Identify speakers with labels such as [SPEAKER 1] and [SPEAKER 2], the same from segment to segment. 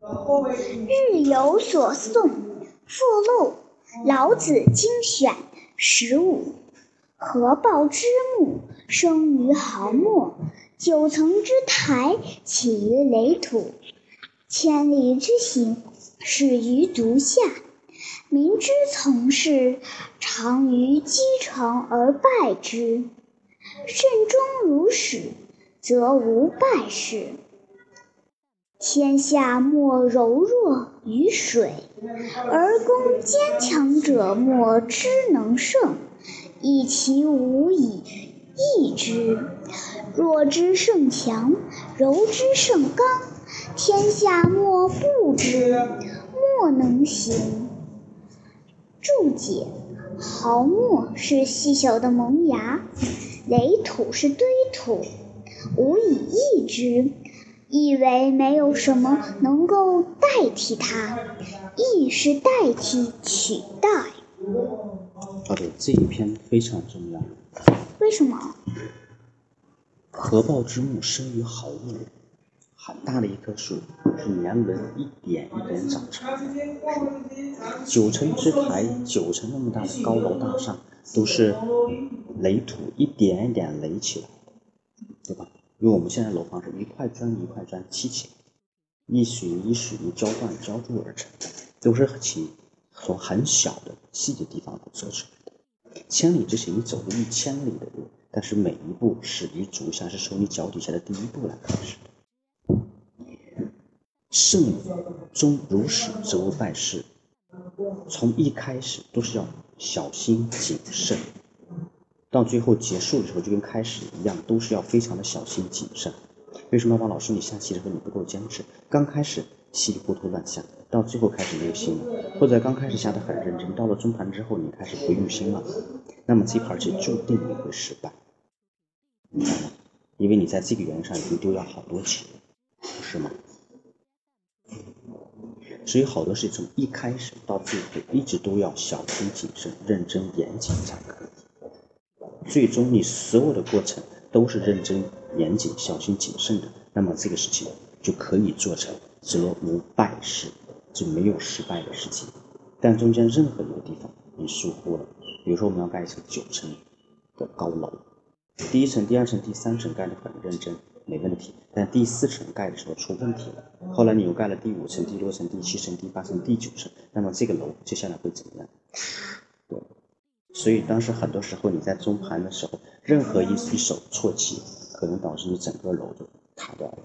[SPEAKER 1] 日有所诵，附录《老子精选》十五。合抱之木，生于毫末；九层之台，起于垒土；千里之行，始于足下。民之从事，常于积成而败之。慎终如始，则无败事。天下莫柔弱于水，而攻坚强者莫之能胜，以其无以易之。弱之胜强，柔之胜刚，天下莫不知，莫能行。注解：毫末是细小的萌芽，垒土是堆土，无以易之。意为没有什么能够代替它，意是代替取代。
[SPEAKER 2] 好的，这一篇非常重要。
[SPEAKER 1] 为什么？
[SPEAKER 2] 合抱之木，生于毫末。很大的一棵树，是年轮一点一点长成。九层之台，九层那么大的高楼大厦，都是垒土一点一点垒起来的，对吧？因为我们现在楼房是一块砖一块砖砌起来，一水一水泥浇灌浇筑而成的，都是从从很小的细节地方做出来的。千里之行，你走了一千里的路，但是每一步始于足下，是从你脚底下的第一步来开始的。慎终如始，则无败事。从一开始都是要小心谨慎。到最后结束的时候，就跟开始一样，都是要非常的小心谨慎。为什么王老师你下棋的时候你不够坚持？刚开始稀里糊涂乱下，到最后开始没有心了，或者刚开始下的很认真，到了中盘之后你开始不用心了，那么这盘棋注定你会失败，明白吗？因为你在这个原因上已经丢掉好多棋，不是吗？所以好多事从一开始到最后，一直都要小心谨慎、认真严谨才可以。最终，你所有的过程都是认真、严谨、小心谨慎的，那么这个事情就可以做成，则无败事，就没有失败的事情。但中间任何一个地方你疏忽了，比如说我们要盖一层九层的高楼，第一层、第二层、第三层盖得很认真，没问题，但第四层盖的时候出问题了，后来你又盖了第五层、第六层、第七层、第八层、第九层，那么这个楼接下来会怎么样？对。所以当时很多时候你在中盘的时候，任何一一手错棋，可能导致你整个楼就塌掉了。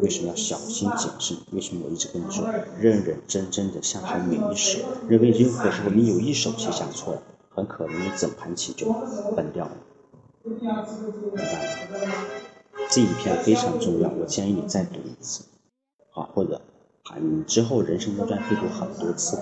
[SPEAKER 2] 为什么要小心谨慎？为什么我一直跟你说，认认真真的下好每一手？因为任何时候你有一手棋下错了，很可能你整盘棋就崩掉了。明白吗？这一篇非常重要，我建议你再读一次，好，或者啊，你之后人生中将会读很多次。